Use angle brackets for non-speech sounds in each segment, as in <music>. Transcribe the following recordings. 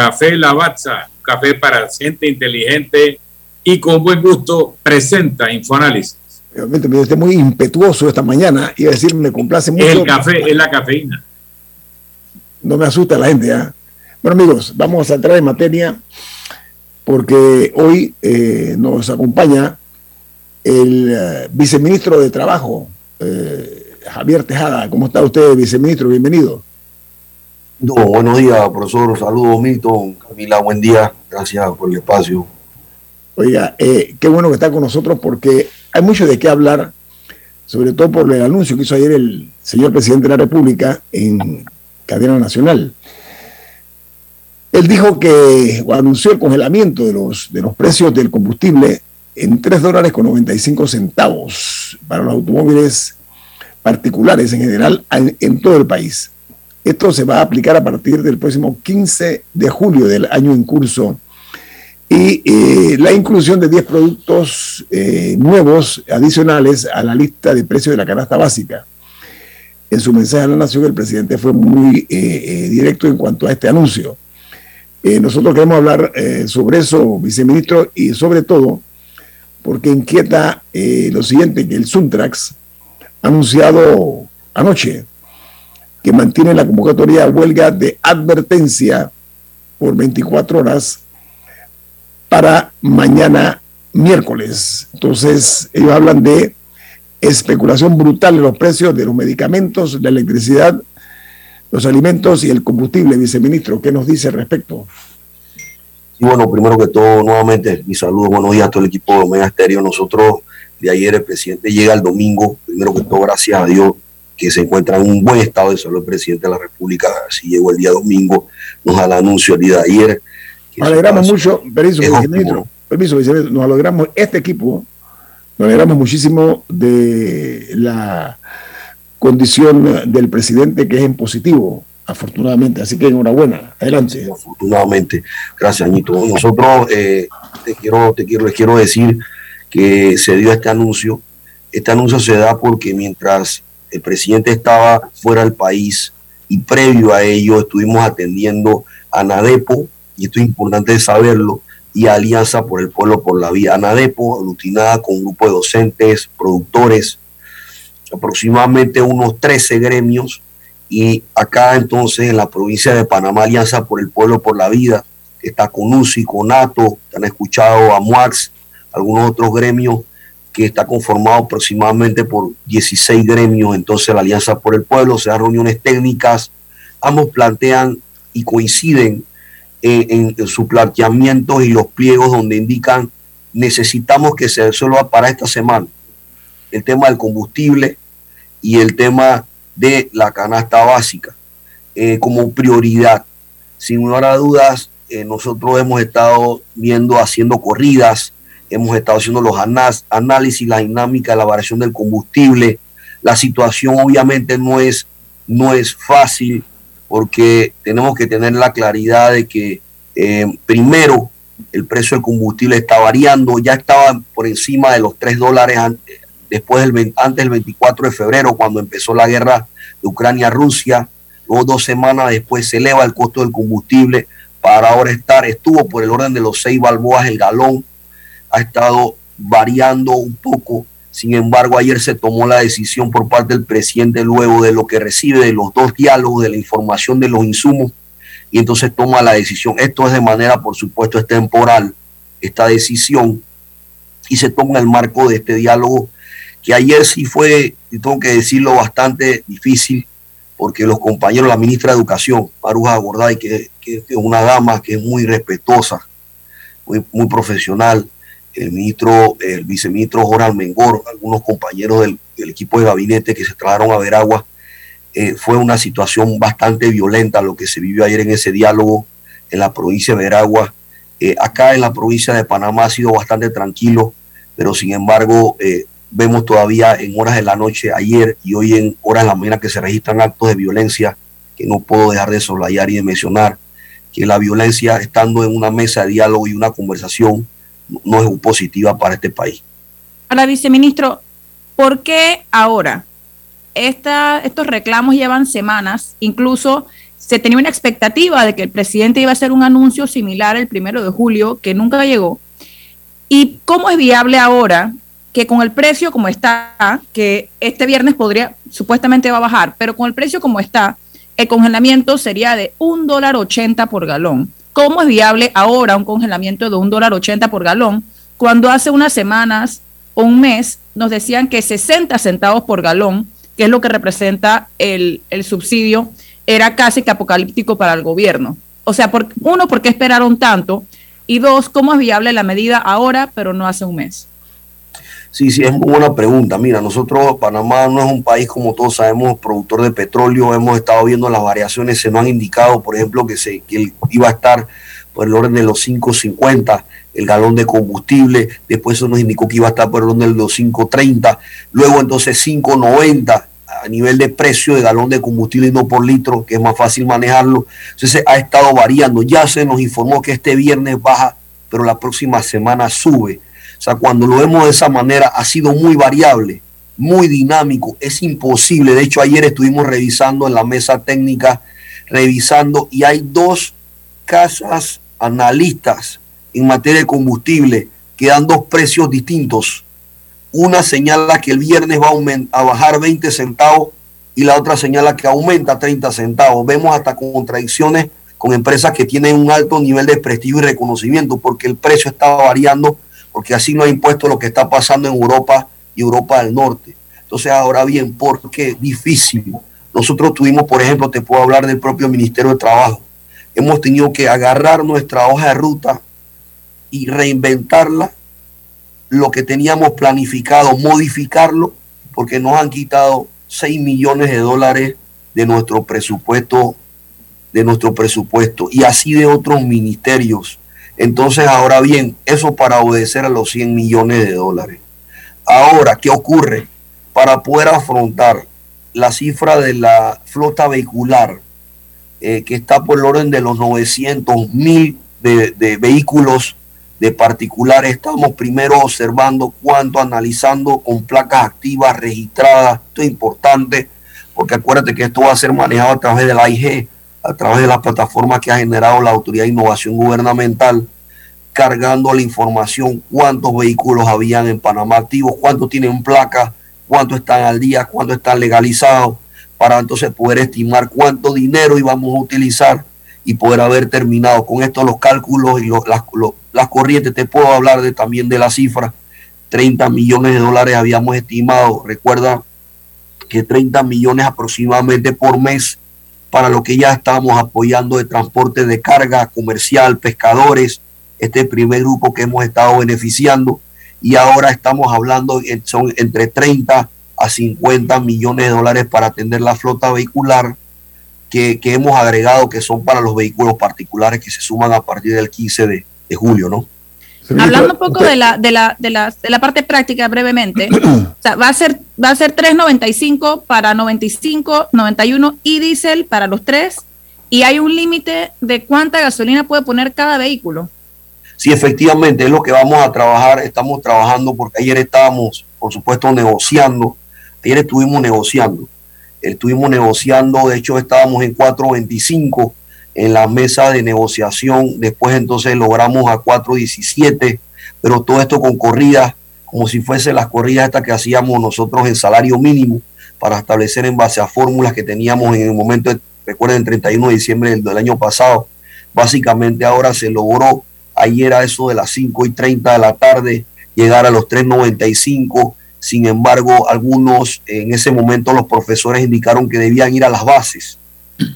Café Lavazza, café para gente inteligente y con buen gusto, presenta Infoanálisis. Realmente me esté muy impetuoso esta mañana. y decir, me complace mucho. El café es la cafeína. No me asusta la gente, ¿ah? Bueno, amigos, vamos a entrar en materia porque hoy eh, nos acompaña el eh, viceministro de Trabajo, eh, Javier Tejada. ¿Cómo está usted, viceministro? Bienvenido. No, buenos días, profesor. Saludos, Milton. Camila, buen día. Gracias por el espacio. Oiga, eh, qué bueno que está con nosotros porque hay mucho de qué hablar, sobre todo por el anuncio que hizo ayer el señor presidente de la República en cadena nacional. Él dijo que anunció el congelamiento de los, de los precios del combustible en 3 dólares con 95 centavos para los automóviles particulares en general en todo el país. Esto se va a aplicar a partir del próximo 15 de julio del año en curso. Y eh, la inclusión de 10 productos eh, nuevos adicionales a la lista de precios de la canasta básica. En su mensaje a la Nación, el presidente fue muy eh, directo en cuanto a este anuncio. nosotros queremos hablar sobre eso, viceministro, y sobre todo porque inquieta lo siguiente, que el Suntrax ha anunciado anoche que mantiene la convocatoria a huelga de advertencia por 24 horas para mañana miércoles. Entonces, ellos hablan de especulación brutal en los precios de los medicamentos, la electricidad, los alimentos y el combustible. Viceministro, ¿qué nos dice al respecto? Bueno, primero que todo, nuevamente, mi saludo, buenos días a todo el equipo de Omega Estéreo. Nosotros, de ayer, el presidente llega el domingo, primero que todo, gracias a Dios, que se encuentra en un buen estado de salud el presidente de la República. Así llegó el día domingo, nos da el anuncio el día de ayer. Nos alegramos mucho, permiso, viceministro, permiso, nos alegramos, este equipo, nos alegramos muchísimo de la condición del presidente que es en positivo, afortunadamente. Así que enhorabuena, adelante. afortunadamente, gracias, Añito. Nosotros eh, te quiero, te quiero, les quiero decir que se dio este anuncio. Este anuncio se da porque mientras el presidente estaba fuera del país y previo a ello estuvimos atendiendo a Nadepo, y esto es importante saberlo, y Alianza por el Pueblo por la Vida. Nadepo, aglutinada con un grupo de docentes, productores, aproximadamente unos 13 gremios, y acá entonces en la provincia de Panamá, Alianza por el Pueblo por la Vida, está con UCI, con NATO, han escuchado a MUAX, algunos otros gremios que está conformado aproximadamente por 16 gremios, entonces la Alianza por el Pueblo, se dan reuniones técnicas, ambos plantean y coinciden en, sus planteamientos y los pliegos donde indican necesitamos que se resuelva para esta semana el tema del combustible y el tema de la canasta básica eh, como prioridad. Sin lugar a dudas, eh, nosotros hemos estado viendo, haciendo corridas, hemos estado haciendo los análisis, la dinámica, la variación del combustible. La situación obviamente no es, no es fácil porque tenemos que tener la claridad de que eh, primero el precio del combustible está variando, ya estaba por encima de los 3 dólares antes, después del, antes del 24 de febrero cuando empezó la guerra de Ucrania-Rusia, luego dos semanas después se eleva el costo del combustible para ahora estar, estuvo por el orden de los 6 balboas el galón, ha estado variando un poco. Sin embargo, ayer se tomó la decisión por parte del presidente luego de lo que recibe de los dos diálogos, de la información de los insumos, y entonces toma la decisión. Esto es de manera, por supuesto, es temporal, esta decisión, y se toma el marco de este diálogo, que ayer sí fue, y tengo que decirlo, bastante difícil, porque los compañeros, la ministra de Educación, Maruja Gorday, que, que, es una dama que es muy respetuosa, muy, muy profesional, el ministro, el viceministro Joran Mengor, algunos compañeros del, equipo de gabinete que se trasladaron a Veragua. Eh, fue una situación bastante violenta lo que se vivió ayer en ese diálogo en la provincia de Veragua. Eh, acá en la provincia de Panamá ha sido bastante tranquilo, pero sin embargo eh, vemos todavía en horas de la noche, ayer y hoy en horas de la mañana que se registran actos de violencia que no puedo dejar de soslayar y de mencionar, que la violencia estando en una mesa de diálogo y una conversación no es positiva para este país. Ahora, viceministro, ¿por qué ahora? Esta, estos reclamos llevan semanas, incluso se tenía una expectativa de que el presidente iba a hacer un anuncio similar el primero de julio, que nunca llegó. ¿Y cómo es viable ahora que con el precio como está, que este viernes podría, supuestamente va a bajar, pero con el precio como está, el congelamiento sería de un dólar ochenta por galón. ¿Cómo es viable ahora un congelamiento de un dólar ochenta por galón cuando hace unas semanas o un mes nos decían que 60 centavos por galón, que es lo que representa el, subsidio, era casi que apocalíptico para el gobierno? O sea, por, uno, ¿por qué esperaron tanto? Y dos, ¿cómo es viable la medida ahora, pero no hace un mes? Sí, sí, es muy buena pregunta. Mira, nosotros, Panamá no es un país, como todos sabemos, productor de petróleo. Hemos estado viendo las variaciones. Se nos han indicado, por ejemplo, que, se, que iba a estar por el orden de los 5.50 el galón de combustible. Después se nos indicó que iba a estar por el orden de los 5.30. Luego, entonces, 5.90 a nivel de precio de galón de combustible y no por litro, que es más fácil manejarlo. Entonces, ha estado variando. Ya se nos informó que este viernes baja, pero la próxima semana sube o sea, cuando lo vemos de esa manera, ha sido muy variable, muy dinámico, es imposible. De hecho, ayer estuvimos revisando en la mesa técnica, revisando, y hay dos casas analistas en materia de combustible que dan dos precios distintos. Una señala que el viernes va a, bajar 20 centavos y la otra señala que aumenta 30 centavos. Vemos hasta contradicciones con empresas que tienen un alto nivel de prestigio y reconocimiento porque el precio está variando porque así no ha impuesto lo que está pasando en Europa y Europa del Norte. Entonces, ahora bien, ¿por qué? Difícil. Nosotros tuvimos, por ejemplo, te puedo hablar del propio Ministerio de Trabajo. Hemos tenido que agarrar nuestra hoja de ruta y reinventarla, lo que teníamos planificado, modificarlo, porque nos han quitado 6 millones de dólares de nuestro presupuesto, de nuestro presupuesto, y así de otros ministerios entonces, ahora bien, eso para obedecer a los 100 millones de dólares. Ahora, ¿qué ocurre? Para poder afrontar la cifra de la flota vehicular, eh, que está por el orden de los 900 mil de, vehículos de particulares, estamos primero observando cuánto, analizando con placas activas registradas. Esto es importante porque acuérdate que esto va a ser manejado a través de la AIG a través de la plataforma que ha generado la Autoridad de Innovación Gubernamental, cargando la información cuántos vehículos habían en Panamá activos, cuántos tienen placa, cuántos están al día, cuántos están legalizados, para entonces poder estimar cuánto dinero íbamos a utilizar y poder haber terminado con esto los cálculos y las, las corrientes. Te puedo hablar de, también de la cifra. 30 millones de dólares habíamos estimado. Recuerda que 30 millones aproximadamente por mes para lo que ya estamos apoyando de transporte de carga comercial, pescadores, este primer grupo que hemos estado beneficiando y ahora estamos hablando, son entre 30 a 50 millones de dólares para atender la flota vehicular que, hemos agregado que son para los vehículos particulares que se suman a partir del 15 de, de julio, ¿no? Hablando un poco de la, de la, de la, de la parte práctica brevemente, <clears throat> o sea, va a ser, va a ser 3.95 para 95, 91 y diésel para los tres, y hay un límite de cuánta gasolina puede poner cada vehículo. Sí, efectivamente, es lo que vamos a trabajar, estamos trabajando porque ayer estábamos, por supuesto, negociando, ayer estuvimos negociando, estuvimos negociando, de hecho estábamos en 4.25 en la mesa de negociación. Después entonces logramos a 4.17, pero todo esto con corridas, como si fuese las corridas estas que hacíamos nosotros en salario mínimo para establecer en base a fórmulas que teníamos en el momento, de, recuerden, el 31 de diciembre del, año pasado. Básicamente ahora se logró ayer a eso de las 5 y 30 de la tarde llegar a los 3.95. Sin embargo, algunos en ese momento los profesores indicaron que debían ir a las bases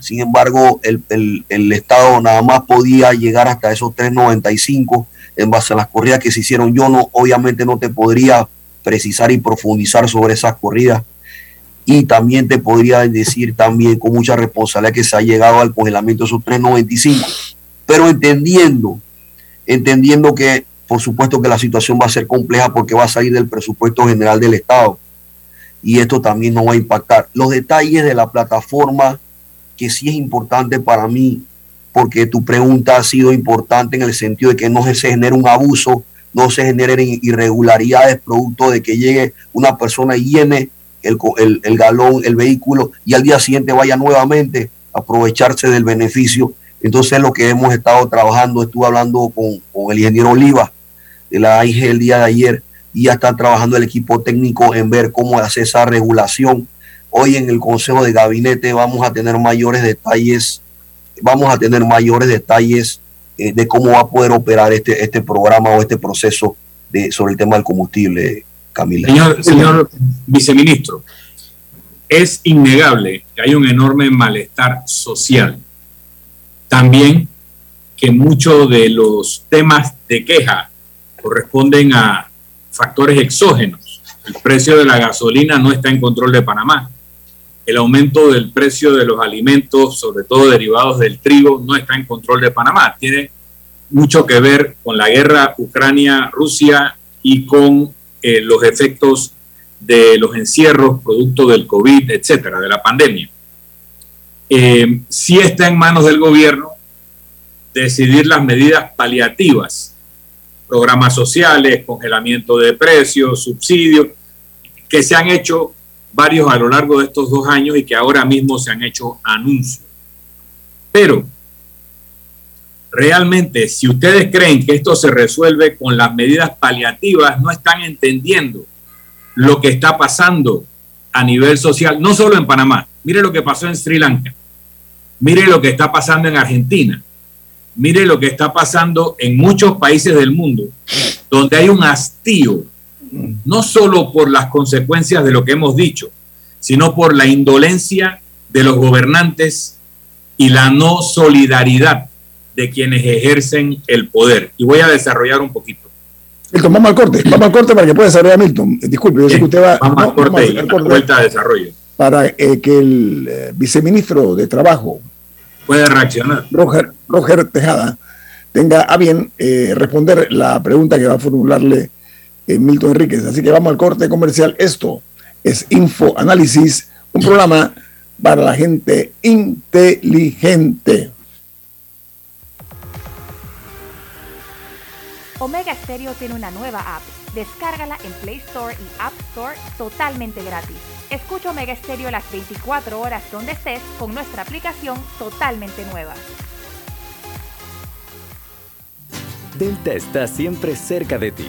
sin embargo, el, Estado nada más podía llegar hasta esos 3.95 en base a las corridas que se hicieron. Yo no, obviamente no te podría precisar y profundizar sobre esas corridas. Y también te podría decir también con mucha responsabilidad que se ha llegado al congelamiento de esos 3.95. Pero entendiendo, entendiendo que por supuesto que la situación va a ser compleja porque va a salir del presupuesto general del Estado. Y esto también no va a impactar. Los detalles de la plataforma que sí es importante para mí, porque tu pregunta ha sido importante en el sentido de que no se genere un abuso, no se generen irregularidades producto de que llegue una persona y llene el, galón, el vehículo y al día siguiente vaya nuevamente aprovecharse del beneficio. Entonces lo que hemos estado trabajando, estuve hablando con, con el ingeniero Oliva de la AIG el día de ayer y ya está trabajando el equipo técnico en ver cómo hacer esa regulación. Hoy en el Consejo de Gabinete vamos a tener mayores detalles, vamos a tener mayores detalles eh, de cómo va a poder operar este, este programa o este proceso de, sobre el tema del combustible, Camila. Señor, señor viceministro, es innegable que hay un enorme malestar social. También que muchos de los temas de queja corresponden a factores exógenos. El precio de la gasolina no está en control de Panamá. El aumento del precio de los alimentos, sobre todo derivados del trigo, no está en control de Panamá. Tiene mucho que ver con la guerra Ucrania-Rusia y con eh, los efectos de los encierros producto del COVID, etcétera, de la pandemia. Eh, sí está en manos del gobierno decidir las medidas paliativas programas sociales, congelamiento de precios, subsidios, que se han hecho varios a lo largo de estos dos años y que ahora mismo se han hecho anuncios. Pero realmente, si ustedes creen que esto se resuelve con las medidas paliativas, no están entendiendo lo que está pasando a nivel social, no solo en Panamá. Mire lo que pasó en Sri Lanka. Mire lo que está pasando en Argentina mire lo que está pasando en muchos países del mundo, donde hay un hastío, no solo por las consecuencias de lo que hemos dicho, sino por la indolencia de los gobernantes y la no solidaridad de quienes ejercen el poder. Y voy a desarrollar un poquito. Milton, vamos al corte, vamos al corte para que pueda desarrollar Milton. Disculpe, yo sé que usted va vamos al corte, y vuelta de desarrollo. Para eh, que el eh, viceministro de Trabajo, puede reaccionar. Roger, Roger Tejada tenga a bien eh, responder la pregunta que va a formularle eh, Milton Enríquez. Así que vamos al corte comercial. Esto es Info Análisis, un programa para la gente inteligente. Omega Stereo tiene una nueva app. Descárgala en Play Store y App Store totalmente gratis. Escucha Omega Stereo las 24 horas donde estés con nuestra aplicación totalmente nueva. Delta está siempre cerca de ti,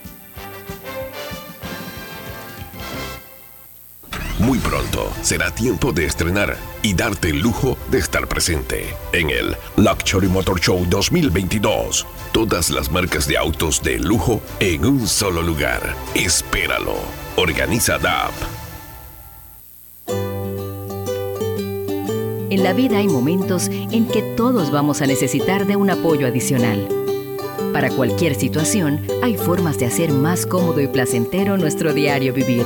Muy pronto será tiempo de estrenar y darte el lujo de estar presente en el Luxury Motor Show 2022. Todas las marcas de autos de lujo en un solo lugar. Espéralo. Organiza DAP. En la vida hay momentos en que todos vamos a necesitar de un apoyo adicional. Para cualquier situación, hay formas de hacer más cómodo y placentero nuestro diario vivir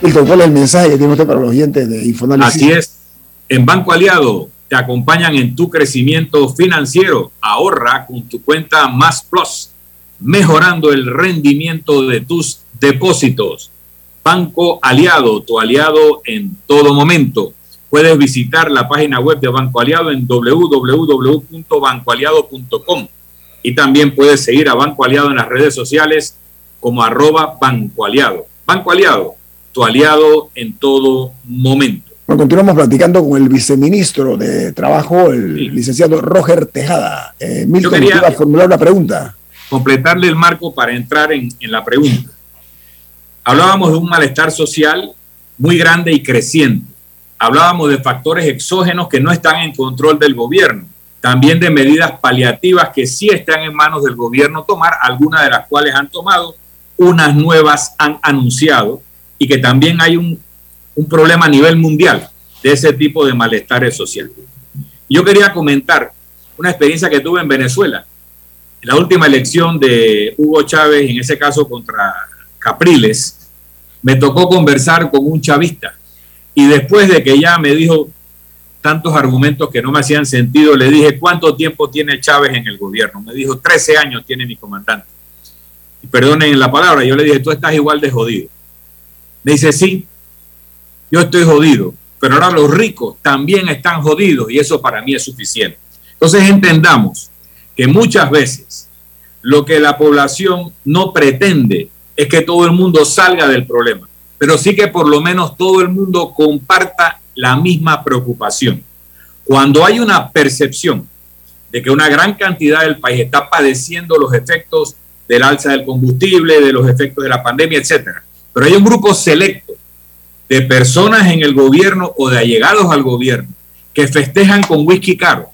¿Cuál es el mensaje que tiene usted para los oyentes de Infoanálisis? Así es. En Banco Aliado te acompañan en tu crecimiento financiero. Ahorra con tu cuenta Más Plus, mejorando el rendimiento de tus depósitos. Banco Aliado, tu aliado en todo momento. Puedes visitar la página web de Banco Aliado en www.bancoaliado.com y también puedes seguir a Banco Aliado en las redes sociales como arroba Banco Aliado. Banco Aliado, tu aliado en todo momento. Bueno, continuamos platicando con el viceministro de Trabajo, el licenciado Roger Tejada. Eh, Milton, Yo quería- formular una pregunta. completarle el marco para entrar en, en la pregunta. Hablábamos de un malestar social muy grande y creciente. Hablábamos de factores exógenos que no están en control del gobierno. También de medidas paliativas que sí están en manos del gobierno tomar, algunas de las cuales han tomado, unas nuevas han anunciado y que también hay un, un problema a nivel mundial de ese tipo de malestares sociales. Yo quería comentar una experiencia que tuve en Venezuela en la última elección de Hugo Chávez, en ese caso contra Capriles, me tocó conversar con un chavista. Y después de que ya me dijo tantos argumentos que no me hacían sentido, le dije, ¿cuánto tiempo tiene Chávez en el gobierno? Me dijo, 13 años tiene mi comandante. Y perdonen la palabra, yo le dije, tú estás igual de jodido. Me dice, sí, yo estoy jodido, pero ahora los ricos también están jodidos y eso para mí es suficiente. Entonces entendamos que muchas veces lo que la población no pretende es que todo el mundo salga del problema, pero sí que por lo menos todo el mundo comparta la misma preocupación. Cuando hay una percepción de que una gran cantidad del país está padeciendo los efectos del alza del combustible, de los efectos de la pandemia, etcétera, pero hay un grupo selecto de personas en el gobierno o de allegados al gobierno que festejan con whisky caro,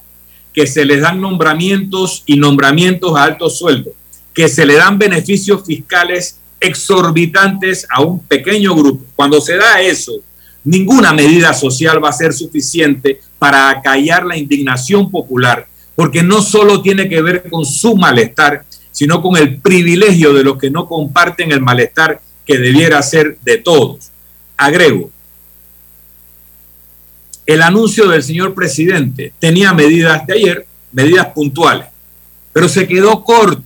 que se les dan nombramientos y nombramientos a altos sueldos, que se le dan beneficios fiscales exorbitantes a un pequeño grupo. Cuando se da eso, ninguna medida social va a ser suficiente para acallar la indignación popular, porque no solo tiene que ver con su malestar, sino con el privilegio de los que no comparten el malestar que debiera ser de todos. Agrego, el anuncio del señor presidente tenía medidas de ayer, medidas puntuales, pero se quedó corto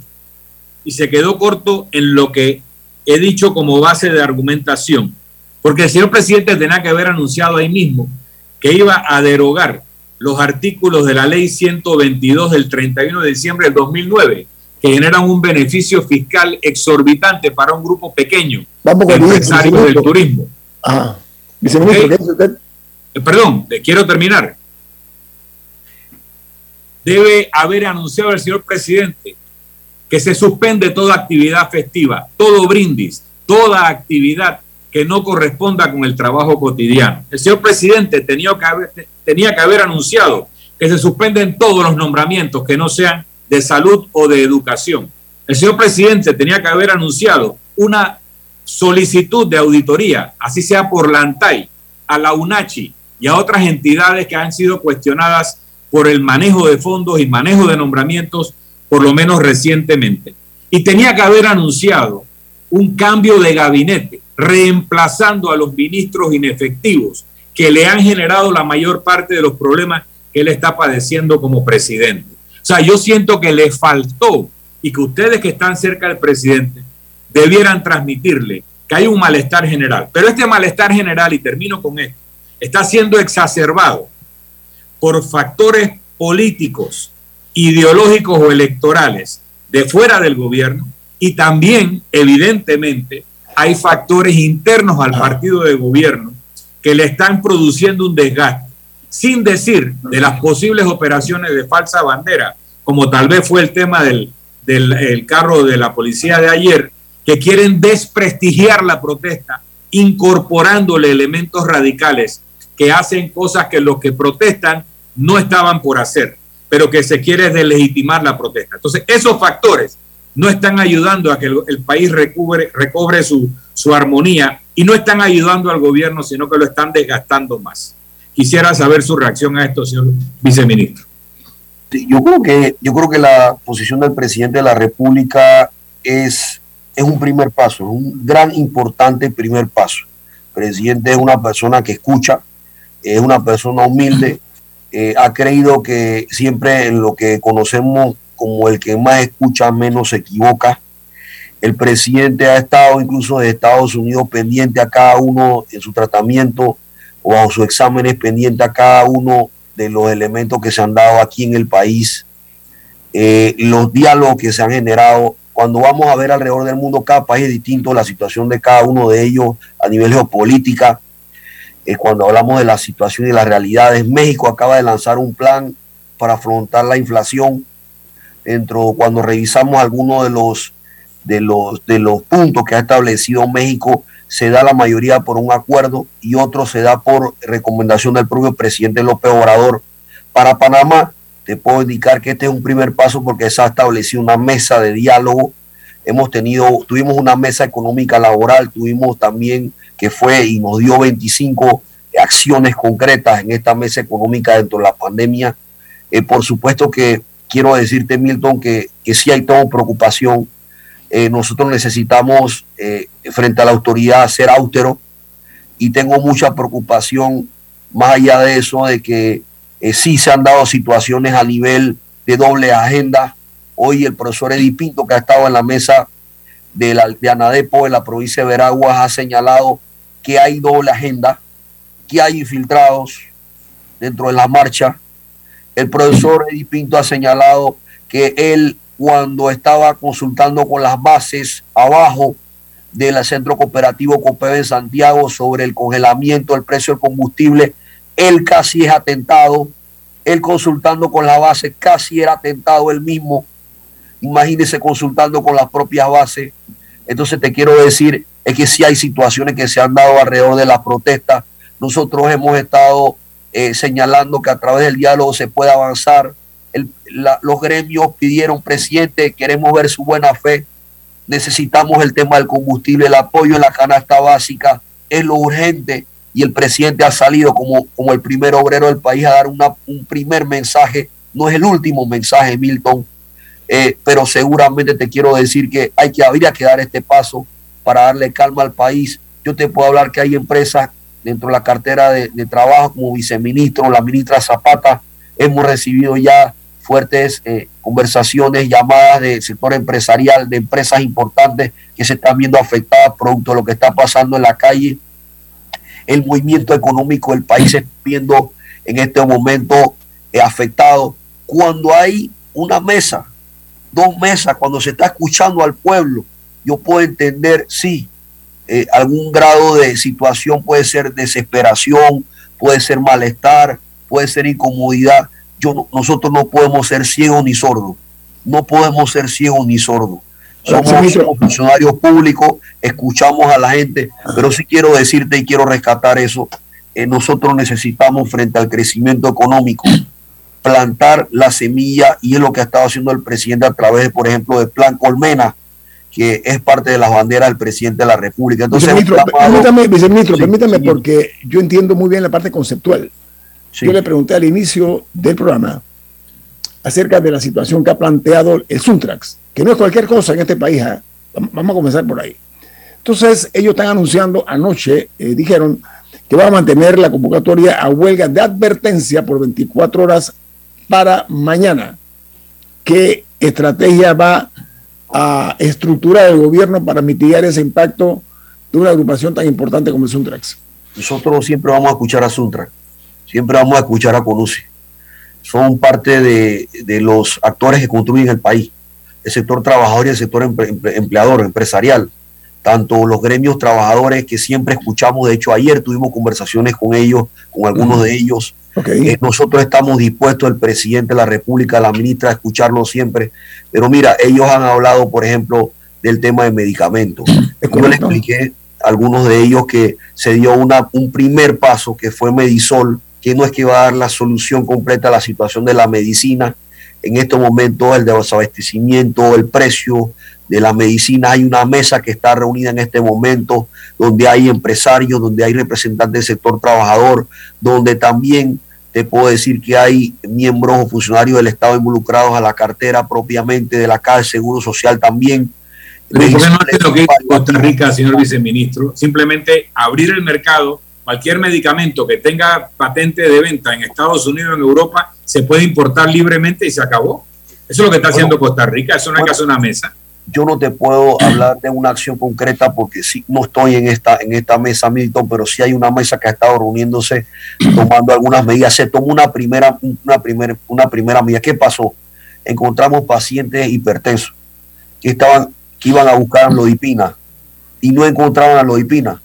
y se quedó corto en lo que he dicho como base de argumentación, porque el señor presidente tenía que haber anunciado ahí mismo que iba a derogar los artículos de la ley 122 del 31 de diciembre del 2009 que generan un beneficio fiscal exorbitante para un grupo pequeño Vamos de empresarios del turismo. Ah, viceministro, Ok. ¿qué dice usted? Eh, perdón, le quiero terminar. Debe haber anunciado el señor presidente que se suspende toda actividad festiva, todo brindis, toda actividad que no corresponda con el trabajo cotidiano. El señor presidente tenía que haber, tenía que haber anunciado que se suspenden todos los nombramientos que no sean de salud o de educación. El señor presidente tenía que haber anunciado una solicitud de auditoría, así sea por la ANTAI, a la UNACHI y a otras entidades que han sido cuestionadas por el manejo de fondos y manejo de nombramientos, por lo menos recientemente. Y tenía que haber anunciado un cambio de gabinete, reemplazando a los ministros inefectivos que le han generado la mayor parte de los problemas que él está padeciendo como presidente. O sea, yo siento que le faltó y que ustedes que están cerca del presidente debieran transmitirle que hay un malestar general. Pero este malestar general, y termino con esto, está siendo exacerbado por factores políticos, ideológicos o electorales de fuera del gobierno y también, evidentemente, hay factores internos al partido de gobierno que le están produciendo un desgaste, sin decir de las posibles operaciones de falsa bandera, como tal vez fue el tema del, del el carro de la policía de ayer, que quieren desprestigiar la protesta, incorporándole elementos radicales que hacen cosas que los que protestan no estaban por hacer, pero que se quiere deslegitimar la protesta. Entonces, esos factores no están ayudando a que el, el país recobre, recobre su, su armonía y no están ayudando al gobierno, sino que lo están desgastando más. Quisiera saber su reacción a esto, señor viceministro. Sí, Yo creo que, yo creo que la posición del presidente de la República es, es un primer paso, un gran importante primer paso. El presidente es una persona que escucha, es una persona humilde, <clears throat> eh, ha creído que siempre en lo que conocemos como el que más escucha menos se equivoca. El presidente ha estado incluso de Estados Unidos pendiente a cada uno en su tratamiento o a sus exámenes pendiente a cada uno de los elementos que se han dado aquí en el país. Eh, los diálogos que se han generado. Cuando vamos a ver alrededor del mundo, cada país es distinto, la situación de cada uno de ellos a nivel geopolítica. Eh, cuando hablamos de la situación y las realidades, México acaba de lanzar un plan para afrontar la inflación. Dentro, cuando revisamos algunos de los, de, los, de los puntos que ha establecido México, se da la mayoría por un acuerdo y otro se da por recomendación del propio presidente López Obrador. Para Panamá, te puedo indicar que este es un primer paso porque se ha establecido una mesa de diálogo. Hemos tenido, tuvimos una mesa económica laboral, tuvimos también que fue y nos dio 25 acciones concretas en esta mesa económica dentro de la pandemia. Eh, por supuesto que quiero decirte, Milton, que, que sí hay toda preocupación. Eh, nosotros necesitamos, eh, frente a la autoridad, ser austero y tengo mucha preocupación, más allá de eso, de que eh, sí se han dado situaciones a nivel de doble agenda. Hoy el profesor Eddie Pinto, que ha estado en la mesa de, la, de Anadepo en la provincia de Veraguas, ha señalado que hay doble agenda, que hay infiltrados dentro de la marcha. El profesor Eddie Pinto ha señalado que él, cuando estaba consultando con las bases abajo del centro cooperativo COPEB en Santiago sobre el congelamiento del precio del combustible, él casi es atentado, él consultando con la base casi era atentado él mismo, imagínese consultando con las propias bases. Entonces te quiero decir, es que si hay situaciones que se han dado alrededor de las protestas. Nosotros hemos estado eh, señalando que a través del diálogo se puede avanzar. Los gremios pidieron, presidente, queremos ver su buena fe. Necesitamos el tema del combustible, el apoyo en la canasta básica, es lo urgente y el presidente ha salido como, como el primer obrero del país a dar una, un primer mensaje, no es el último mensaje, Milton, eh, pero seguramente te quiero decir que hay que habría que dar este paso para darle calma al país. Yo te puedo hablar que hay empresas dentro de la cartera de, trabajo como viceministro, la ministra Zapata, hemos recibido ya fuertes eh, conversaciones, llamadas del sector empresarial, de empresas importantes que se están viendo afectadas producto de lo que está pasando en la calle el movimiento económico del país está viendo en este momento eh, afectado. Cuando hay una mesa, dos mesas, cuando se está escuchando al pueblo, yo puedo entender, sí, eh, algún grado de situación puede ser desesperación, puede ser malestar, puede ser incomodidad. Yo, nosotros no podemos ser ciegos ni sordos. No podemos ser ciegos ni sordos. Somos, funcionarios públicos, escuchamos a la gente, pero sí quiero decirte y quiero rescatar eso. Eh, nosotros necesitamos, frente al crecimiento económico, plantar la semilla y es lo que ha estado haciendo el presidente a través, por ejemplo, del Plan Colmena, que es parte de las banderas del presidente de la República. Entonces, permítame, viceministro, permítame porque yo entiendo muy bien la parte conceptual. Yo le pregunté al inicio del programa acerca de la situación que ha planteado el Suntrax que no es cualquier cosa en este país. ¿ah? Vamos a comenzar por ahí. Entonces, ellos están anunciando anoche, eh, dijeron que van a mantener la convocatoria a huelga de advertencia por 24 horas para mañana. ¿Qué estrategia va a estructurar el gobierno para mitigar ese impacto de una agrupación tan importante como el Suntrax? Nosotros siempre vamos a escuchar a Suntrax, siempre vamos a escuchar a Conusi. Son parte de, de los actores que construyen el país el sector trabajador y el sector empleador, empresarial, tanto los gremios trabajadores que siempre escuchamos, de hecho ayer tuvimos conversaciones con ellos, con algunos de ellos. Eh, nosotros estamos dispuestos, el presidente de la República, la ministra, a escucharlos siempre, pero mira, ellos han hablado, por ejemplo, del tema de medicamentos. Yo le expliqué a algunos de ellos que se dio una, un primer paso que fue Medisol, que no es que va a dar la solución completa a la situación de la medicina, en estos momentos el desabastecimiento, el precio de la medicina. Hay una mesa que está reunida en este momento donde hay empresarios, donde hay representantes del sector trabajador, donde también te puedo decir que hay miembros o funcionarios del Estado involucrados a la cartera propiamente de la de Seguro Social también. No lo que Costa Rica, señor viceministro? Simplemente abrir el mercado cualquier medicamento que tenga patente de venta en Estados Unidos, en Europa, se puede importar libremente y se acabó. Eso es lo que está haciendo Costa Rica, eso no que hacer una mesa. Yo no te puedo hablar de una acción concreta porque sí, no estoy en esta, en esta mesa, Milton, pero sí hay una mesa que ha estado reuniéndose, tomando algunas medidas. Se tomó una primera, una primera, una primera medida. ¿Qué pasó? Encontramos pacientes hipertensos que estaban, que iban a buscar amlodipina y no encontraban amlodipina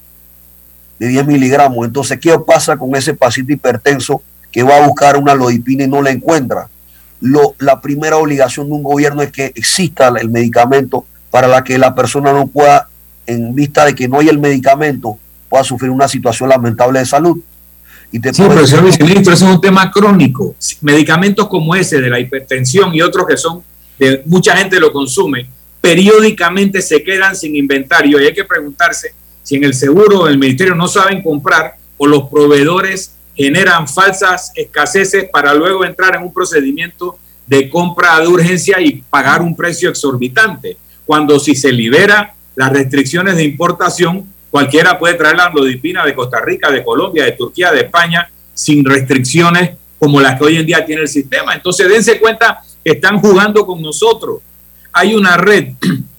de 10 miligramos. Entonces, ¿qué pasa con ese paciente hipertenso que va a buscar una amlodipina y no la encuentra? Lo, la primera obligación de un gobierno es que exista el medicamento para la que la persona no pueda, en vista de que no hay el medicamento, pueda sufrir una situación lamentable de salud. Y te sí, pero señor viceministro, ese es un tema crónico. Medicamentos como ese de la hipertensión y otros que son de mucha gente lo consume, periódicamente se quedan sin inventario y hay que preguntarse si en el seguro o el ministerio no saben comprar o los proveedores generan falsas escaseces para luego entrar en un procedimiento de compra de urgencia y pagar un precio exorbitante. Cuando si se libera las restricciones de importación, cualquiera puede traer la lodipina de Costa Rica, de Colombia, de Turquía, de España, sin restricciones como las que hoy en día tiene el sistema. Entonces dense cuenta que están jugando con nosotros hay una red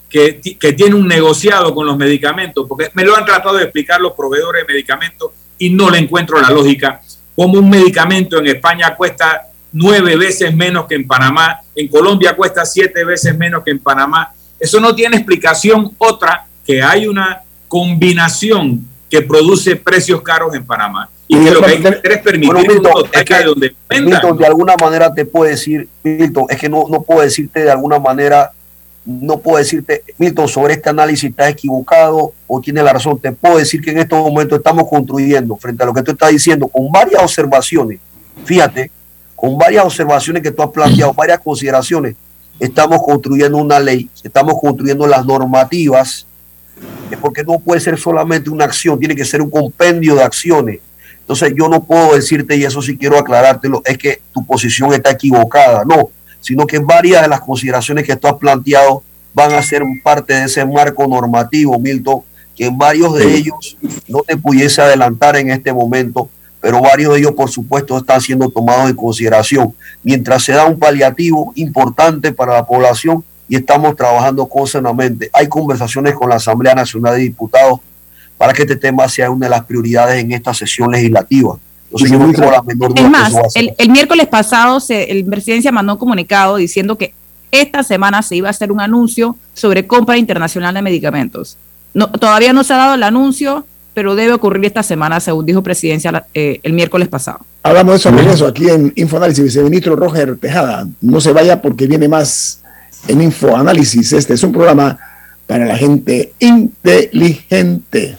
que, tiene un negociado con los medicamentos, porque me lo han tratado de explicar los proveedores de medicamentos y no le encuentro la lógica. Como un medicamento en España cuesta nueve veces menos que en Panamá, en Colombia cuesta siete veces menos que en Panamá. Eso no tiene explicación otra que hay una combinación que produce precios caros en Panamá. Y que lo que hay que hacer es permitir es que, de donde Milton, de alguna manera te puedo decir, Milton, es que no, no puedo decirte de alguna manera no puedo decirte, Milton, sobre este análisis está equivocado o tiene la razón. Te puedo decir que en estos momentos estamos construyendo, frente a lo que tú estás diciendo, con varias observaciones, fíjate, con varias observaciones que tú has planteado, <clears throat> varias consideraciones, estamos construyendo una ley, estamos construyendo las normativas, porque no puede ser solamente una acción, tiene que ser un compendio de acciones. Entonces yo no puedo decirte, y eso sí quiero aclarártelo, es que tu posición está equivocada. No, sino que varias de las consideraciones que tú has planteado van a ser parte de ese marco normativo, Milton, que en varios de ellos no te pudiese adelantar en este momento, pero varios de ellos, por supuesto, están siendo tomados en consideración. Mientras se da un paliativo importante para la población y estamos trabajando constantemente. Hay conversaciones con la Asamblea Nacional de Diputados para que este tema sea una de las prioridades en esta sesión legislativa es más, el, miércoles pasado se, el presidencia mandó un comunicado diciendo que esta semana se iba a hacer un anuncio sobre compra internacional de medicamentos. No, todavía no se ha dado el anuncio, pero debe ocurrir esta semana, según dijo presidencia eh, el miércoles pasado. Hablamos de eso, eso aquí en Infoanálisis, viceministro Roger Tejada. No se vaya porque viene más en Infoanálisis. Este es un programa para la gente inteligente.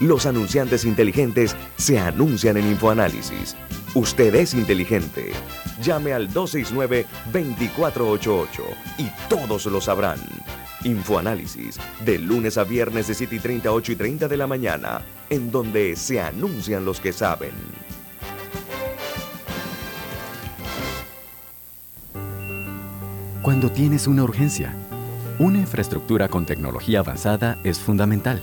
los anunciantes inteligentes se anuncian en InfoAnálisis. Usted es inteligente. Llame al 269-2488 y todos lo sabrán. Infoanálisis, de lunes a viernes de 7 y 30, 8 y 30 de la mañana, en donde se anuncian los que saben. Cuando tienes una urgencia, una infraestructura con tecnología avanzada es fundamental.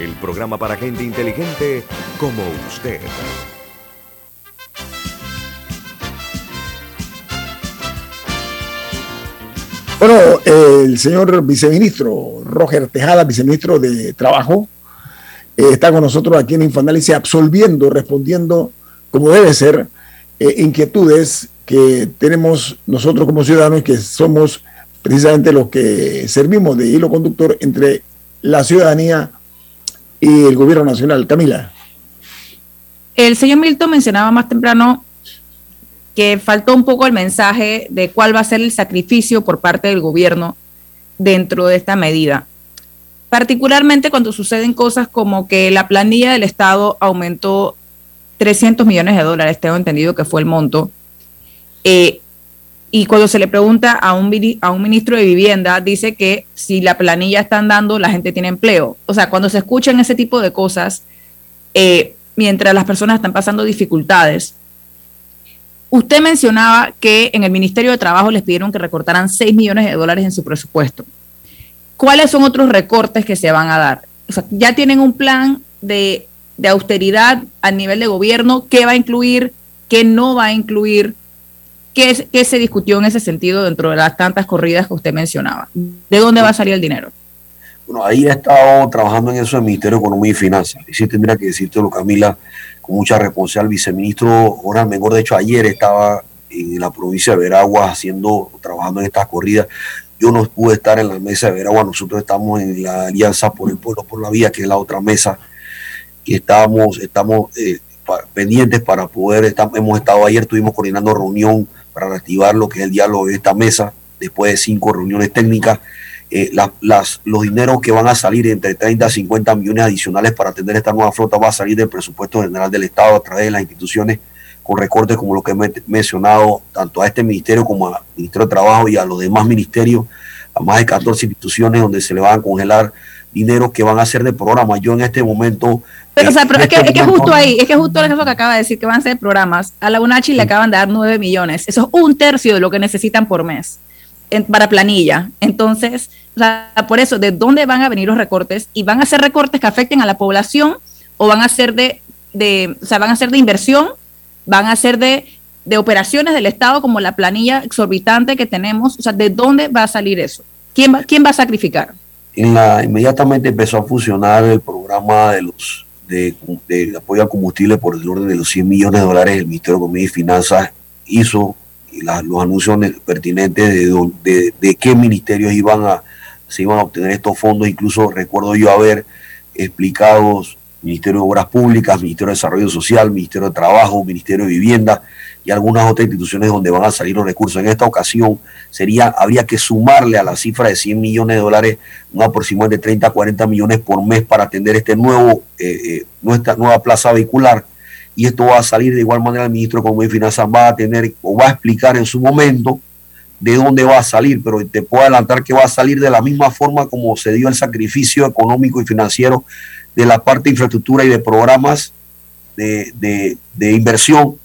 el programa para gente inteligente como usted. Bueno, el señor viceministro Roger Tejada, viceministro de Trabajo, eh, está con nosotros aquí en Infoanálisis absolviendo, respondiendo como debe ser, eh, inquietudes que tenemos nosotros como ciudadanos que somos precisamente los que servimos de hilo conductor entre la ciudadanía y el gobierno nacional. Camila. El señor Milton mencionaba más temprano que faltó un poco el mensaje de cuál va a ser el sacrificio por parte del gobierno dentro de esta medida. Particularmente cuando suceden cosas como que la planilla del Estado aumentó 300 millones de dólares, tengo entendido que fue el monto. Eh, y cuando se le pregunta a un, a un ministro de vivienda, dice que si la planilla están dando, la gente tiene empleo. O sea, cuando se escuchan ese tipo de cosas, eh, mientras las personas están pasando dificultades, Usted mencionaba que en el Ministerio de Trabajo les pidieron que recortaran 6 millones de dólares en su presupuesto. ¿Cuáles son otros recortes que se van a dar? O sea, ya tienen un plan de, austeridad a nivel de gobierno, qué va a incluir, qué no va a incluir, qué, qué se discutió en ese sentido dentro de las tantas corridas que usted mencionaba. ¿De dónde va a salir el dinero? Bueno, ahí he estado trabajando en eso el Ministerio de Economía y Finanzas. Y sí tendría que decírtelo, Camila, mucha responsabilidad. El viceministro Jorge Mengor, de hecho, ayer estaba en la provincia de Veragua haciendo, trabajando en estas corridas. Yo no pude estar en la mesa de Veragua, nosotros estamos en la Alianza por el Pueblo por la Vía, que es la otra mesa, y estamos, estamos eh, pendientes para poder, hemos estado ayer, estuvimos coordinando reunión para reactivar lo que es el diálogo de esta mesa, después de cinco reuniones técnicas eh, las, los dineros que van a salir entre 30 a 50 millones adicionales para atender esta nueva flota va a salir del presupuesto general del Estado a través de las instituciones con recortes como lo que he mencionado tanto a este ministerio como al Ministerio de Trabajo y a los demás ministerios, a más de 14 instituciones donde se le van a congelar dinero que van a ser de programa. Yo en este momento... Pero, o sea, pero es, que, es, que, justo ahí, es que justo eso que acaba de decir, que van a ser programas. A la UNACHI le acaban de dar 9 millones. Eso es un tercio de lo que necesitan por mes para planilla. Entonces, por eso, ¿de dónde van a venir los recortes? ¿Y van a ser recortes que afecten a la población o van a ser de, de o sea, van a ser de inversión? ¿Van a ser de, de operaciones del Estado como la planilla exorbitante que tenemos? O sea, ¿de dónde va a salir eso? ¿Quién va, quién va a sacrificar? En la, inmediatamente empezó a funcionar el programa de los de, de apoyo al combustible por el orden de los 100 millones de dólares. El Ministerio de Economía y Finanzas hizo los anuncios pertinentes de, de, qué ministerios iban a, se iban a obtener estos fondos. Incluso recuerdo yo haber explicado Ministerio de Obras Públicas, Ministerio de Desarrollo Social, Ministerio de Trabajo, Ministerio de Vivienda y algunas otras instituciones donde van a salir los recursos. En esta ocasión sería, habría que sumarle a la cifra de 100 millones de dólares un aproximado de 30 a 40 millones por mes para atender este nuevo, eh, eh, nuestra nueva plaza vehicular y esto va a salir de igual manera el ministro de Economía y Finanzas va a tener o va a explicar en su momento de dónde va a salir, pero te puedo adelantar que va a salir de la misma forma como se dio el sacrificio económico y financiero de la parte de infraestructura y de programas de, de, inversión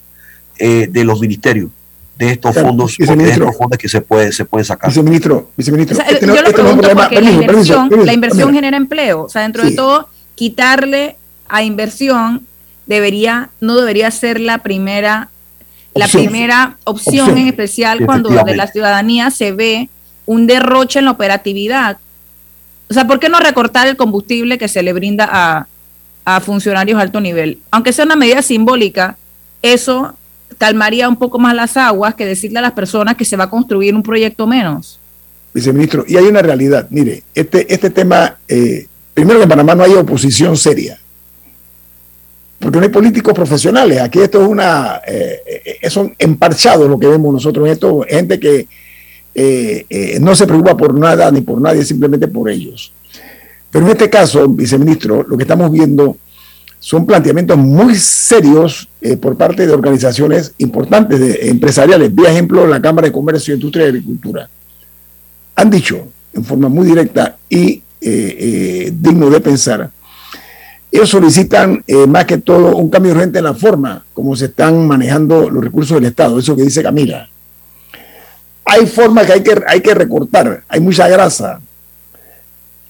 eh, de los ministerios de estos fondos, de estos fondos que se puede se pueden sacar. Viceministro, viceministro. yo lo pregunto porque la inversión, la inversión genera empleo. O sea, dentro de todo, quitarle a inversión debería, no debería ser la primera, la primera opción, en especial cuando de la ciudadanía se ve un derroche en la operatividad. O sea, ¿por qué no recortar el combustible que se le brinda a, a funcionarios de alto nivel? Aunque sea una medida simbólica, eso calmaría un poco más las aguas que decirle a las personas que se va a construir un proyecto menos. Viceministro, y hay una realidad. Mire, este, este tema, eh, primero que en Panamá no hay oposición seria porque no hay políticos profesionales. Aquí esto es una, eh, eh son emparchados lo que vemos nosotros. Esto gente que eh, no se preocupa por nada ni por nadie, simplemente por ellos. Pero en este caso, viceministro, lo que estamos viendo son planteamientos muy serios eh, por parte de organizaciones importantes de, empresariales. Por ejemplo, la Cámara de Comercio, Industria y Agricultura. Han dicho en forma muy directa y eh, digno de pensar ellos solicitan eh, más que todo un cambio urgente en la forma como se están manejando los recursos del Estado, eso que dice Camila. Hay formas que hay que, hay que recortar, hay mucha grasa.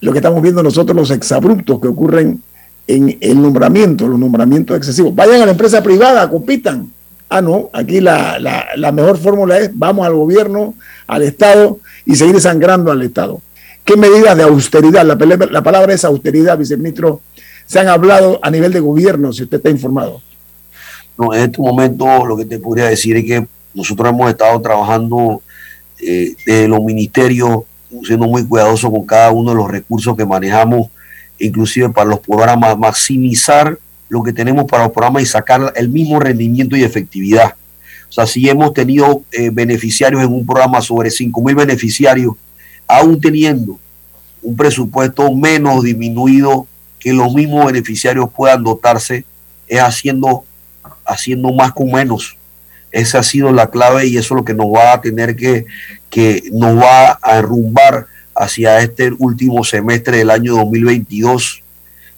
Lo que estamos viendo nosotros, los exabruptos que ocurren en el nombramiento, los nombramientos excesivos. Vayan a la empresa privada, compitan. Ah, no, aquí la, la mejor fórmula es vamos al gobierno, al Estado y seguir sangrando al Estado. ¿Qué medidas de austeridad? La, la palabra es austeridad, viceministro se han hablado a nivel de gobierno, si usted está informado? No, en este momento lo que te podría decir es que nosotros hemos estado trabajando eh, de los ministerios, siendo muy cuidadosos con cada uno de los recursos que manejamos, inclusive para los programas, maximizar lo que tenemos para los programas y sacar el mismo rendimiento y efectividad. O sea, si hemos tenido eh, beneficiarios en un programa sobre 5 mil beneficiarios, aún teniendo un presupuesto menos disminuido que los mismos beneficiarios puedan dotarse es haciendo, haciendo más con menos. Esa ha sido la clave y eso es lo que nos va a tener que, que nos va a enrumbar hacia este último semestre del año 2022.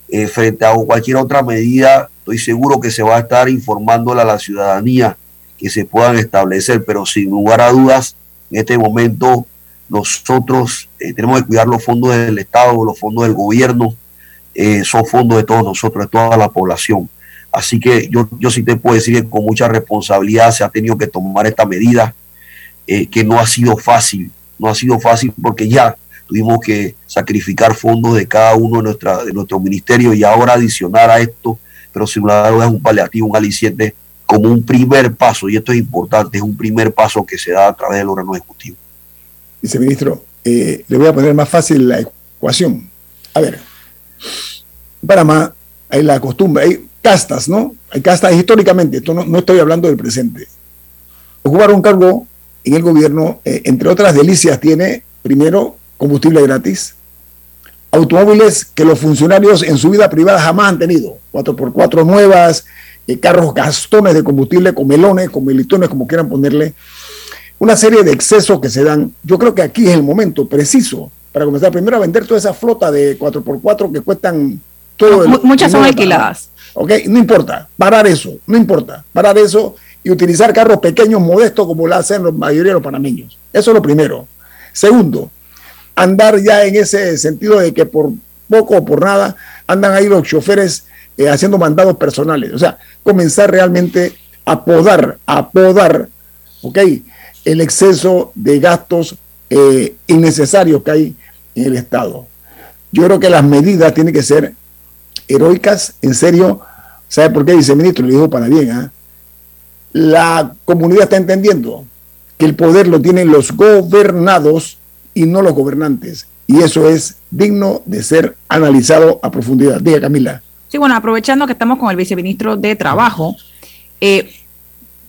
Eh, frente a cualquier otra medida, estoy seguro que se va a estar informándole a la ciudadanía que se puedan establecer, pero sin lugar a dudas, en este momento nosotros eh, tenemos que cuidar los fondos del Estado, los fondos del gobierno, eh, son fondos de todos nosotros, de toda la población. Así que yo, yo sí te puedo decir que con mucha responsabilidad se ha tenido que tomar esta medida, que no ha sido fácil, no ha sido fácil porque ya tuvimos que sacrificar fondos de cada uno de, nuestra, de nuestros ministerios y ahora adicionar a esto, pero sin duda es un paliativo, un aliciente como un primer paso, y esto es importante, es un primer paso que se da a través del órgano ejecutivo. Viceministro, eh, le voy a poner más fácil la ecuación. A ver, en Panamá hay la costumbre, hay castas, ¿no? Hay castas históricamente, esto no, estoy hablando del presente. Ocupar un cargo en el gobierno, eh, entre otras delicias, tiene primero combustible gratis, automóviles que los funcionarios en su vida privada jamás han tenido, 4x4 nuevas, eh, carros gastones de combustible, con melones, con melitones, como quieran ponerle, una serie de excesos que se dan. Yo creo que aquí es el momento preciso para comenzar primero a vender toda esa flota de 4x4 que cuestan todo. muchas son alquiladas. Ok, no importa, parar eso, no importa, parar eso y utilizar carros pequeños, modestos, como lo hacen la mayoría de los panameños. Eso es lo primero. Segundo, andar ya en ese sentido de que por poco o por nada andan ahí los choferes eh, haciendo mandados personales. O sea, comenzar realmente a podar, a podar, ok, el exceso de gastos eh, innecesarios que hay en el Estado. Yo creo que las medidas tienen que ser heroicas, en serio. ¿Sabe por qué, viceministro? Le dijo para bien. ¿ah? La comunidad está entendiendo que el poder lo tienen los gobernados y no los gobernantes. Y eso es digno de ser analizado a profundidad. Diga, Camila. Sí, bueno, aprovechando que estamos con el viceministro de Trabajo, eh,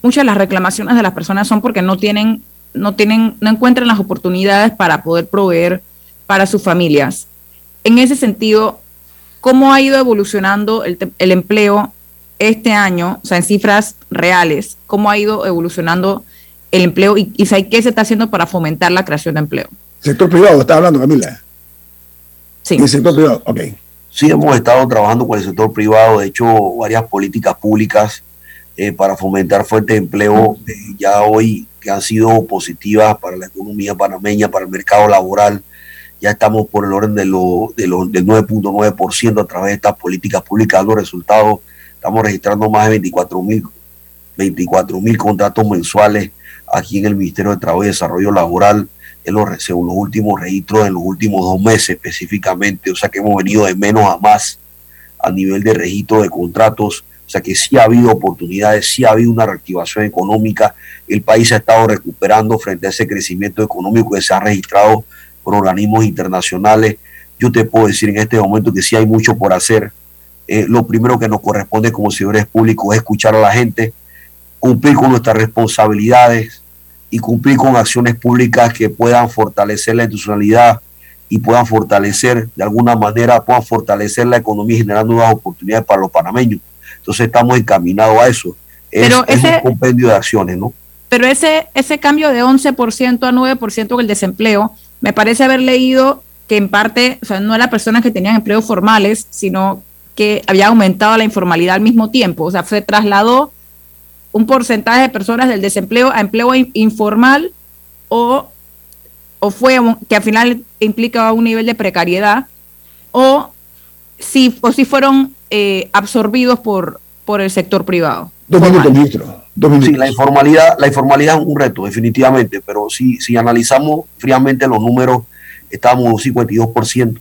muchas de las reclamaciones de las personas son porque no tienen, no tienen, no encuentran las oportunidades para poder proveer para sus familias. En ese sentido, ¿cómo ha ido evolucionando el, empleo este año, o sea, en cifras reales? ¿Cómo ha ido evolucionando el empleo y, y qué se está haciendo para fomentar la creación de empleo? Sector privado, está hablando Camila. Sí. El sector privado, ok. Sí, hemos estado trabajando con el sector privado, de hecho, varias políticas públicas eh, para fomentar fuentes de empleo eh, ya hoy que han sido positivas para la economía panameña, para el mercado laboral ya estamos por el orden de lo, de lo, del 9.9% a través de estas políticas públicas dando resultados. Estamos registrando más de 24 mil 24 mil contratos mensuales aquí en el Ministerio de Trabajo y Desarrollo Laboral, en los, según los últimos registros en los últimos dos meses específicamente. O sea que hemos venido de menos a más a nivel de registro de contratos. O sea que sí ha habido oportunidades, sí ha habido una reactivación económica. El país ha estado recuperando frente a ese crecimiento económico que se ha registrado por organismos internacionales. Yo te puedo decir en este momento que sí hay mucho por hacer. Eh, lo primero que nos corresponde como servidores públicos es escuchar a la gente, cumplir con nuestras responsabilidades y cumplir con acciones públicas que puedan fortalecer la institucionalidad y puedan fortalecer, de alguna manera, puedan fortalecer la economía y generar nuevas oportunidades para los panameños. Entonces estamos encaminados a eso. Es, Pero es ese- un compendio de acciones, ¿no? Pero ese, ese cambio de 11% a 9% con el desempleo, me parece haber leído que en parte, o sea, no eran personas que tenían empleos formales, sino que había aumentado la informalidad al mismo tiempo. O sea, se trasladó un porcentaje de personas del desempleo a empleo in- informal o, o fue un- que al final implicaba un nivel de precariedad o si, o si fueron eh, absorbidos por, por el sector privado. Dos minutos, ministro. Dos minutos. Sí, la informalidad, la informalidad es un reto, definitivamente, pero si, si analizamos fríamente los números, estábamos en un 52%,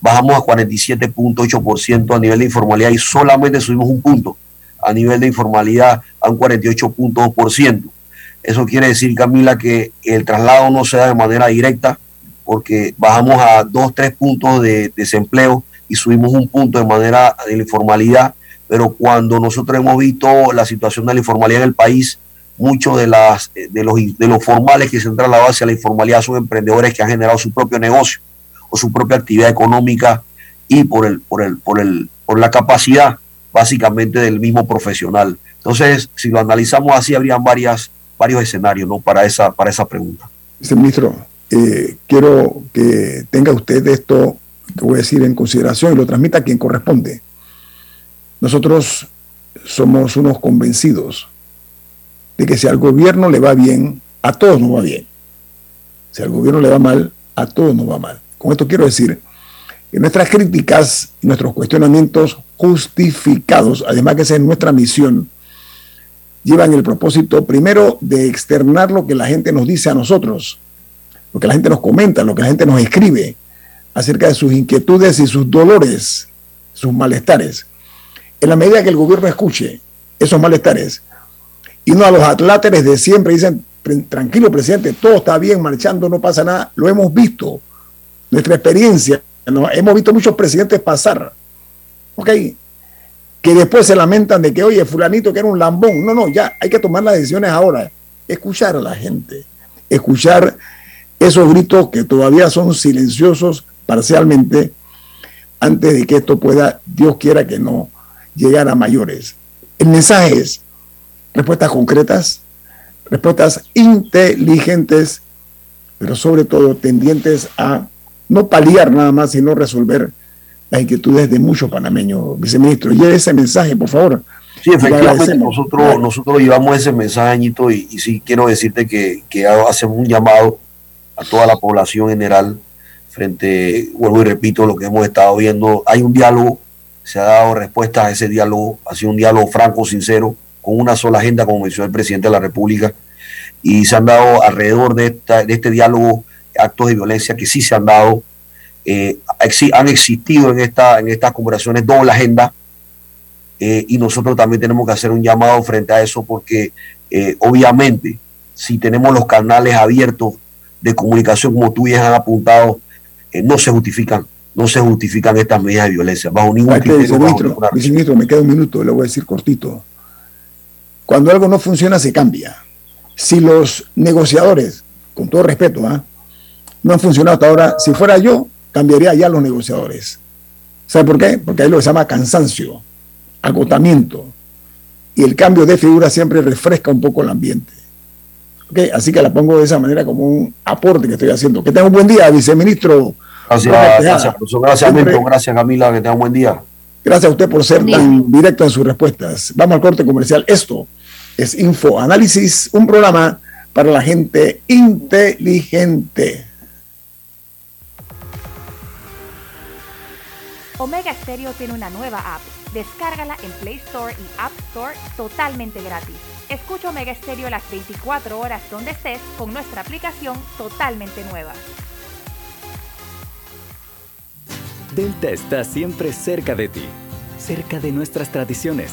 bajamos a 47.8% a nivel de informalidad y solamente subimos un punto a nivel de informalidad a un 48.2%. Eso quiere decir, Camila, que el traslado no se da de manera directa porque bajamos a 2, 3 puntos de desempleo y subimos un punto de manera de la informalidad pero cuando nosotros hemos visto la situación de la informalidad en el país, muchos de, las, de, los, de los formales que se han trasladado hacia la informalidad son emprendedores que han generado su propio negocio o su propia actividad económica y por, el, por, el, por, el, por la capacidad básicamente del mismo profesional. Entonces, si lo analizamos así, habrían varios escenarios ¿no? para, esa, para esa pregunta. Viceministro, eh, quiero que tenga usted esto que voy a decir en consideración y lo transmita a quien corresponde. Nosotros somos unos convencidos de que si al gobierno le va bien, a todos nos va bien. Si al gobierno le va mal, a todos nos va mal. Con esto quiero decir que nuestras críticas y nuestros cuestionamientos justificados, además que esa es nuestra misión, llevan el propósito primero de externar lo que la gente nos dice a nosotros, lo que la gente nos comenta, lo que la gente nos escribe acerca de sus inquietudes y sus dolores, sus malestares. En la medida que el gobierno escuche esos malestares y no a los atláteres de siempre dicen, tranquilo presidente, todo está bien marchando, no pasa nada, lo hemos visto, nuestra experiencia, hemos visto muchos presidentes pasar, ¿ok? Que después se lamentan de que, oye, fulanito que era un lambón, no, no, ya hay que tomar las decisiones ahora, escuchar a la gente, escuchar esos gritos que todavía son silenciosos parcialmente antes de que esto pueda, Dios quiera que no, llegar a mayores. El mensaje es respuestas concretas, respuestas inteligentes, pero sobre todo tendientes a no paliar nada más, sino resolver las inquietudes de muchos panameños. Viceministro, lleve ese mensaje, por favor. Sí, efectivamente, nosotros, nosotros llevamos ese mensaje, Añito, y, y sí quiero decirte que, que hacemos un llamado a toda la población general frente, vuelvo y repito, lo que hemos estado viendo. Hay un diálogo, se ha dado respuesta a ese diálogo, ha sido un diálogo franco, sincero, con una sola agenda, como mencionó el presidente de la República, y se han dado alrededor de, esta, de este diálogo actos de violencia que sí se han dado, eh, han existido en, esta, en estas conversaciones doble agenda, eh, y nosotros también tenemos que hacer un llamado frente a eso, porque eh, obviamente, si tenemos los canales abiertos de comunicación, como tú ya has apuntado, eh, no se justifican, no se justifican estas medidas de violencia, bajo ningún criterio. Viceministro, bajo viceministro, me queda un minuto, le voy a decir cortito. Cuando algo no funciona, se cambia. Si los negociadores, con todo respeto, ¿ah? No han funcionado hasta ahora, si fuera yo, cambiaría ya los negociadores. ¿Sabe por qué? Porque ahí lo que se llama cansancio, agotamiento. Y el cambio de figura siempre refresca un poco el ambiente. ¿Okay? Así que la pongo de esa manera como un aporte que estoy haciendo. Que tenga un buen día, viceministro. Gracias, gracias, profesor. Gracias, Milton. Gracias, Camila. Que tenga un buen día. Gracias a usted por ser tan directo en sus respuestas. Vamos al corte comercial. Esto es Info Análisis, un programa para la gente inteligente. Omega Stereo tiene una nueva app. Descárgala en Play Store y App Store totalmente gratis. Escucha Omega Stereo las 24 horas donde estés con nuestra aplicación totalmente nueva. Delta está siempre cerca de ti, cerca de nuestras tradiciones,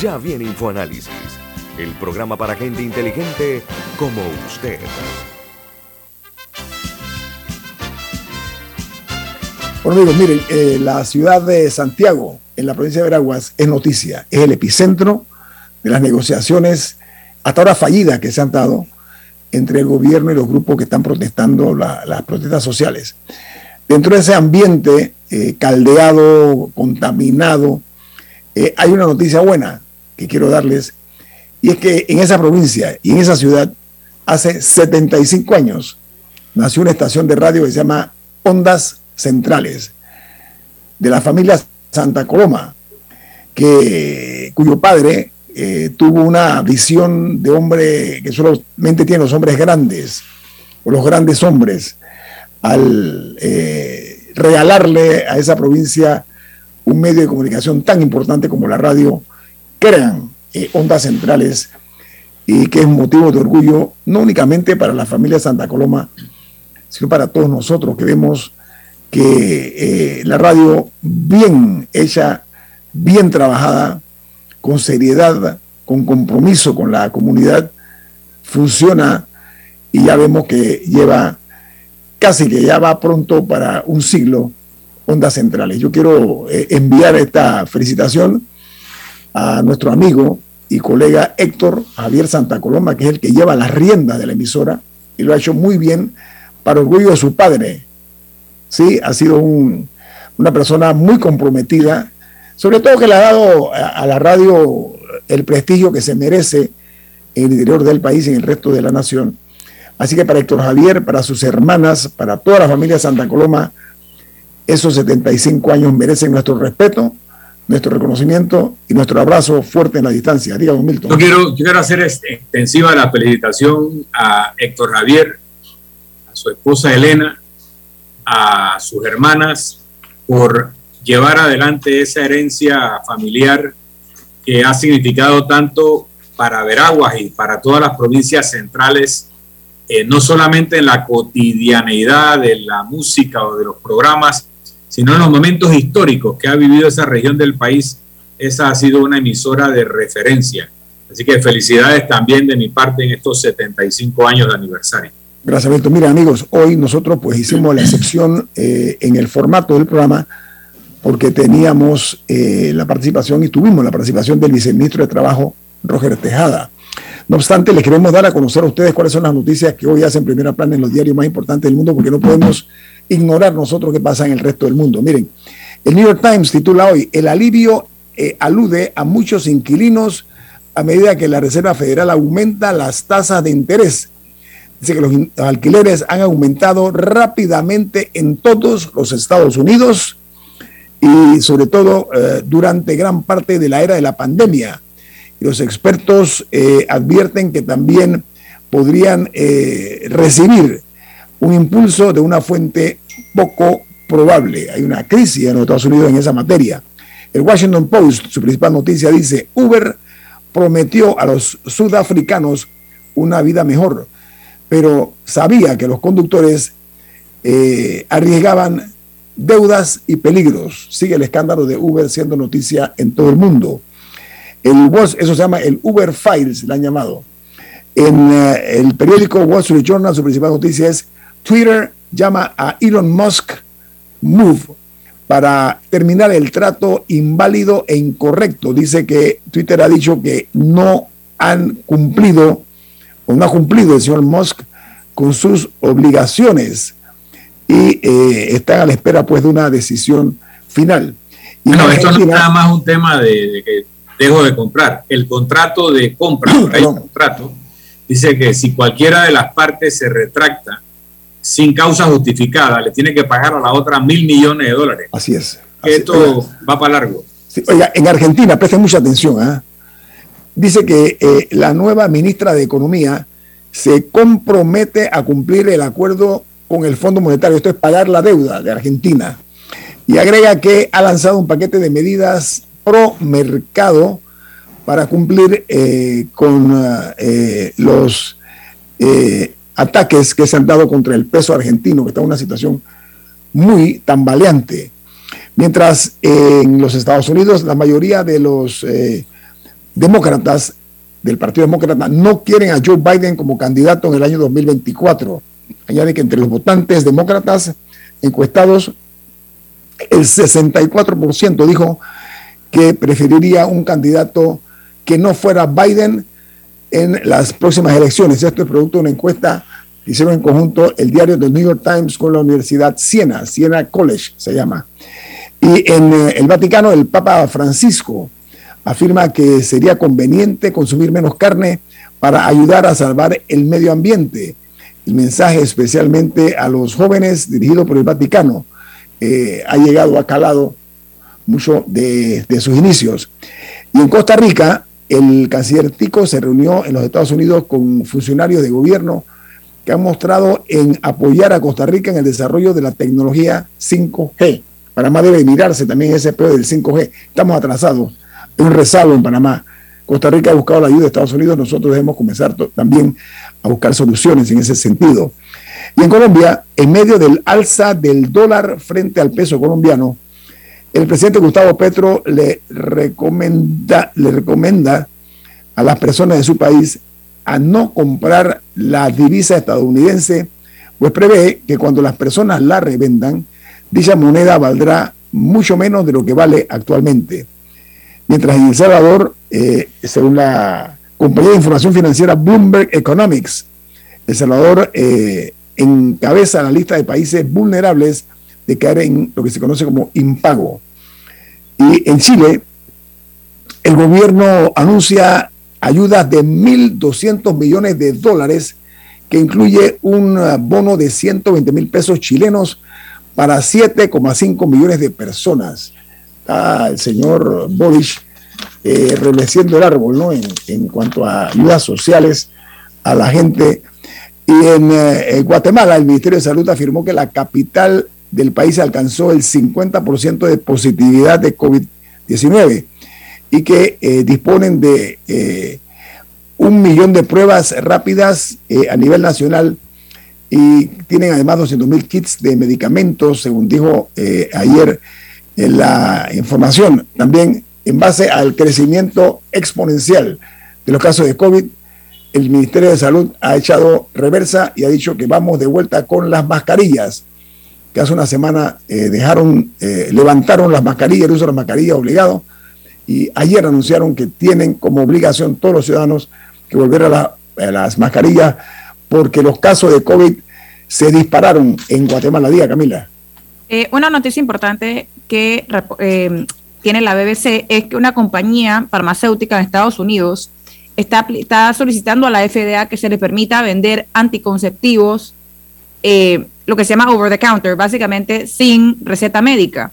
Ya viene InfoAnálisis, el programa para gente inteligente como usted. Bueno amigos, miren, eh, la ciudad de Santiago, en la provincia de Veraguas, es noticia, es el epicentro de las negociaciones hasta ahora fallidas que se han dado entre el gobierno y los grupos que están protestando las protestas sociales. Dentro de ese ambiente eh, caldeado, contaminado, eh, hay una noticia buena que quiero darles, y es que en esa provincia y en esa ciudad, hace 75 años, nació una estación de radio que se llama Ondas Centrales, de la familia Santa Coloma, que, cuyo padre eh, tuvo una visión de hombre que solamente tienen los hombres grandes, o los grandes hombres, al eh, regalarle a esa provincia un medio de comunicación tan importante como la radio, crean eh, ondas centrales y que es motivo de orgullo no únicamente para la familia Santa Coloma, sino para todos nosotros que vemos que eh, la radio bien hecha, bien trabajada, con seriedad, con compromiso con la comunidad, funciona y ya vemos que lleva casi que ya va pronto para un siglo ondas centrales. Yo quiero eh, enviar esta felicitación a nuestro amigo y colega Héctor Javier Santa Coloma, que es el que lleva las riendas de la emisora y lo ha hecho muy bien para orgullo de su padre. Sí, ha sido una persona muy comprometida, sobre todo que le ha dado a, la radio el prestigio que se merece en el interior del país y en el resto de la nación. Así que para Héctor Javier, para sus hermanas, para toda la familia Santa Coloma, esos 75 años merecen nuestro respeto, nuestro reconocimiento y nuestro abrazo fuerte en la distancia. Dígame, Milton. Yo quiero, quiero hacer extensiva la felicitación a Héctor Javier, a su esposa Elena, a sus hermanas por llevar adelante esa herencia familiar que ha significado tanto para Veraguas y para todas las provincias centrales, eh, no solamente en la cotidianeidad de la música o de los programas, sino en los momentos históricos que ha vivido esa región del país, esa ha sido una emisora de referencia. Así que felicidades también de mi parte en estos 75 años de aniversario. Gracias, Beto. Mira, amigos, hoy nosotros pues hicimos la excepción eh, en el formato del programa porque teníamos eh, la participación y tuvimos la participación del viceministro de Trabajo, Roger Tejada. No obstante, les queremos dar a conocer a ustedes cuáles son las noticias que hoy hacen primera plana en los diarios más importantes del mundo, porque no podemos ignorar nosotros qué pasa en el resto del mundo. Miren, el New York Times titula hoy, el alivio eh, alude a muchos inquilinos a medida que la Reserva Federal aumenta las tasas de interés. Dice que los alquileres han aumentado rápidamente en todos los Estados Unidos y sobre todo eh, durante gran parte de la era de la pandemia. Los expertos eh, advierten que también podrían recibir un impulso de una fuente poco probable. Hay una crisis en los Estados Unidos en esa materia. El Washington Post, su principal noticia, dice, Uber prometió a los sudafricanos una vida mejor, pero sabía que los conductores eh, arriesgaban deudas y peligros. Sigue el escándalo de Uber siendo noticia en todo el mundo. El, eso se llama el Uber Files, le han llamado. En eh, el periódico Wall Street Journal, su principal noticia es Twitter llama a Elon Musk Move para terminar el trato inválido e incorrecto. Dice que Twitter ha dicho que no han cumplido o no ha cumplido el señor Musk con sus obligaciones y eh, están a la espera pues de una decisión final. Y bueno, esto no es nada más un tema de, que dejo de comprar. El contrato de compra, <clears throat> contrato, dice que si cualquiera de las partes se retracta sin causa justificada, le tiene que pagar a la otra mil millones de dólares. Así es. esto va para largo. oiga, en Argentina, presten mucha atención, ¿ah? dice que eh, la nueva ministra de Economía se compromete a cumplir el acuerdo con el Fondo Monetario, esto es pagar la deuda de Argentina. Y agrega que ha lanzado un paquete de medidas pro mercado para cumplir eh, con eh, los ataques que se han dado contra el peso argentino, que está en una situación muy tambaleante. Mientras en los Estados Unidos la mayoría de los demócratas del Partido Demócrata no quieren a Joe Biden como candidato en el año 2024. Añade que entre los votantes demócratas encuestados, el 64% dijo que preferiría un candidato que no fuera Biden en las próximas elecciones. Esto es producto de una encuesta que hicieron en conjunto el diario The New York Times con la Universidad Siena, Siena College se llama. Y en eh, el Vaticano, el Papa Francisco afirma que sería conveniente consumir menos carne para ayudar a salvar el medio ambiente. El mensaje especialmente a los jóvenes dirigido por el Vaticano eh, ha llegado, a calado mucho de, de, sus inicios. Y en Costa Rica, el canciller Tico se reunió en los Estados Unidos con funcionarios de gobierno que han mostrado en apoyar a Costa Rica en el desarrollo de la tecnología 5G. Panamá debe mirarse también ese peor del 5G. Estamos atrasados un rezago en Panamá. Costa Rica ha buscado la ayuda de Estados Unidos, nosotros debemos comenzar también a buscar soluciones en ese sentido. Y en Colombia, en medio del alza del dólar frente al peso colombiano, el presidente Gustavo Petro le recomienda, le a las personas de su país a no comprar la divisa estadounidense, pues prevé que cuando las personas la revendan, dicha moneda valdrá mucho menos de lo que vale actualmente. Mientras en El Salvador, eh, según la compañía de información financiera Bloomberg Economics, El Salvador eh, encabeza la lista de países vulnerables de caer en lo que se conoce como impago. Y en Chile, el gobierno anuncia ayudas de 1.200 millones de dólares, que incluye un bono de 120 mil pesos chilenos para 7,5 millones de personas el señor Boris eh, el árbol, ¿no? En, cuanto a ayudas sociales a la gente. Y en, eh, Guatemala, el Ministerio de Salud afirmó que la capital del país alcanzó el 50% de positividad de COVID-19 y que eh, disponen de eh, un millón de pruebas rápidas a nivel nacional y tienen además 200 mil kits de medicamentos, según dijo ayer la información. También en base al crecimiento exponencial de los casos de COVID, el Ministerio de Salud ha echado reversa y ha dicho que vamos de vuelta con las mascarillas, que hace una semana eh, dejaron, eh, levantaron las mascarillas, el uso de las mascarillas obligado, y ayer anunciaron que tienen como obligación todos los ciudadanos que volver a, las mascarillas porque los casos de COVID se dispararon en Guatemala. Día, Camila. Eh, una noticia importante que tiene la BBC es que una compañía farmacéutica en Estados Unidos está, solicitando a la FDA que se le permita vender anticonceptivos, lo que se llama over the counter, básicamente sin receta médica.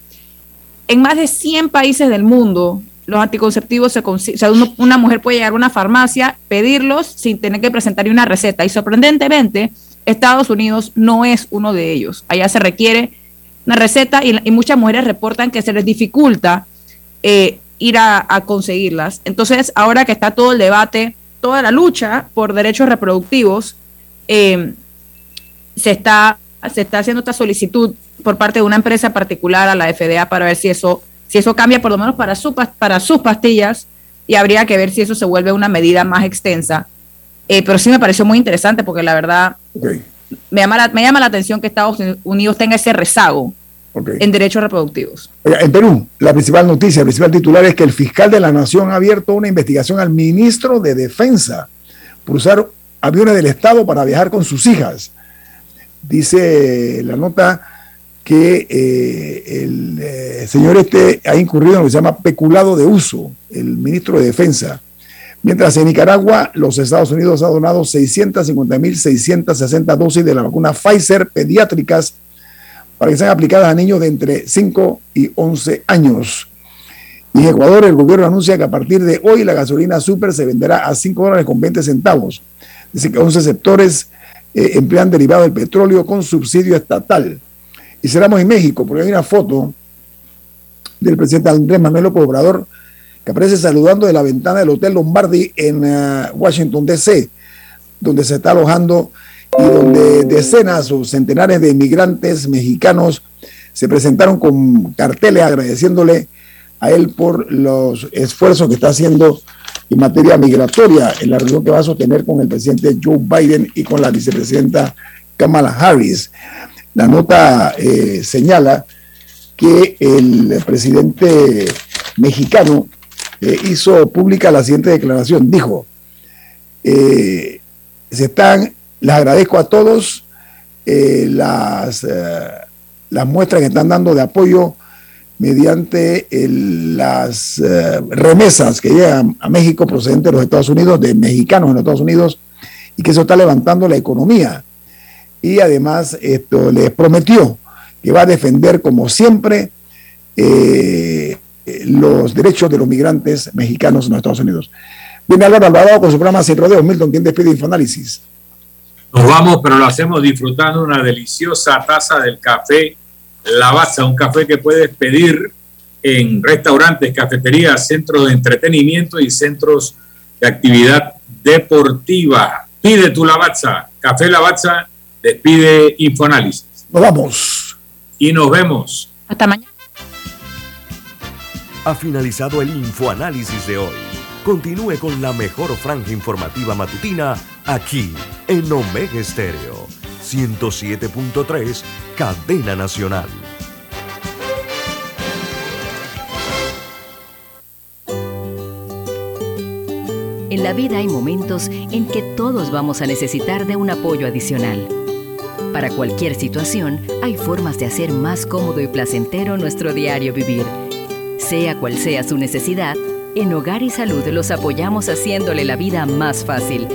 En más de 100 países del mundo, los anticonceptivos se o sea, una mujer puede llegar a una farmacia, pedirlos sin tener que presentar una receta. Y sorprendentemente, Estados Unidos no es uno de ellos. Allá se requiere una receta y, muchas mujeres reportan que se les dificulta eh, ir a, conseguirlas. Entonces, ahora que está todo el debate, toda la lucha por derechos reproductivos, eh, se, está, se está haciendo esta solicitud por parte de una empresa particular a la FDA para ver si eso, si eso cambia por lo menos para, su, para sus pastillas y habría que ver si eso se vuelve una medida más extensa. Eh, pero sí me pareció muy interesante porque la verdad me, llama la, me llama la atención que Estados Unidos tenga ese rezago en derechos reproductivos. En Perú, la principal noticia, el principal titular es que el fiscal de la Nación ha abierto una investigación al ministro de Defensa por usar aviones del Estado para viajar con sus hijas. Dice la nota que eh, el eh, señor este ha incurrido en lo que se llama peculado de uso, el ministro de Defensa. Mientras en Nicaragua, los Estados Unidos ha donado 650.660 dosis de la vacuna Pfizer pediátricas para que sean aplicadas a niños de entre 5 y 11 años. Y en Ecuador, el gobierno anuncia que a partir de hoy la gasolina super se venderá a 5 dólares con 20 centavos. Dice que 11 sectores eh, emplean derivado del petróleo con subsidio estatal. Y cerramos en México, porque hay una foto del presidente Andrés Manuel López Obrador que aparece saludando de la ventana del Hotel Lombardi en eh, Washington, D.C., donde se está alojando y donde decenas o centenares de inmigrantes mexicanos se presentaron con carteles agradeciéndole a él por los esfuerzos que está haciendo en materia migratoria en la reunión que va a sostener con el presidente Joe Biden y con la vicepresidenta Kamala Harris. La nota eh, señala que el presidente mexicano eh, hizo pública la siguiente declaración. Dijo, eh, se están, les agradezco a todos las, las muestras que están dando de apoyo mediante las remesas que llegan a México procedentes de los Estados Unidos, de mexicanos en los Estados Unidos, y que eso está levantando la economía y además esto les prometió que va a defender como siempre eh, los derechos de los migrantes mexicanos en los Estados Unidos. Viene Álvaro Alvarado con su programa Sin Rodeos. Milton, ¿quién despide Infoanálisis? Nos vamos, pero lo hacemos disfrutando una deliciosa taza del café Lavazza, un café que puedes pedir en restaurantes, cafeterías, centros de entretenimiento y centros de actividad deportiva. Pide tu Lavazza, café Lavazza Despide Infoanálisis. Nos vamos. Y nos vemos. Hasta mañana. Ha finalizado el Infoanálisis de hoy. Continúe con la mejor franja informativa matutina aquí en Omega Estéreo 107.3, Cadena Nacional. En la vida hay momentos en que todos vamos a necesitar de un apoyo adicional. Para cualquier situación, hay formas de hacer más cómodo y placentero nuestro diario vivir. Sea cual sea su necesidad, en Hogar y Salud los apoyamos haciéndole la vida más fácil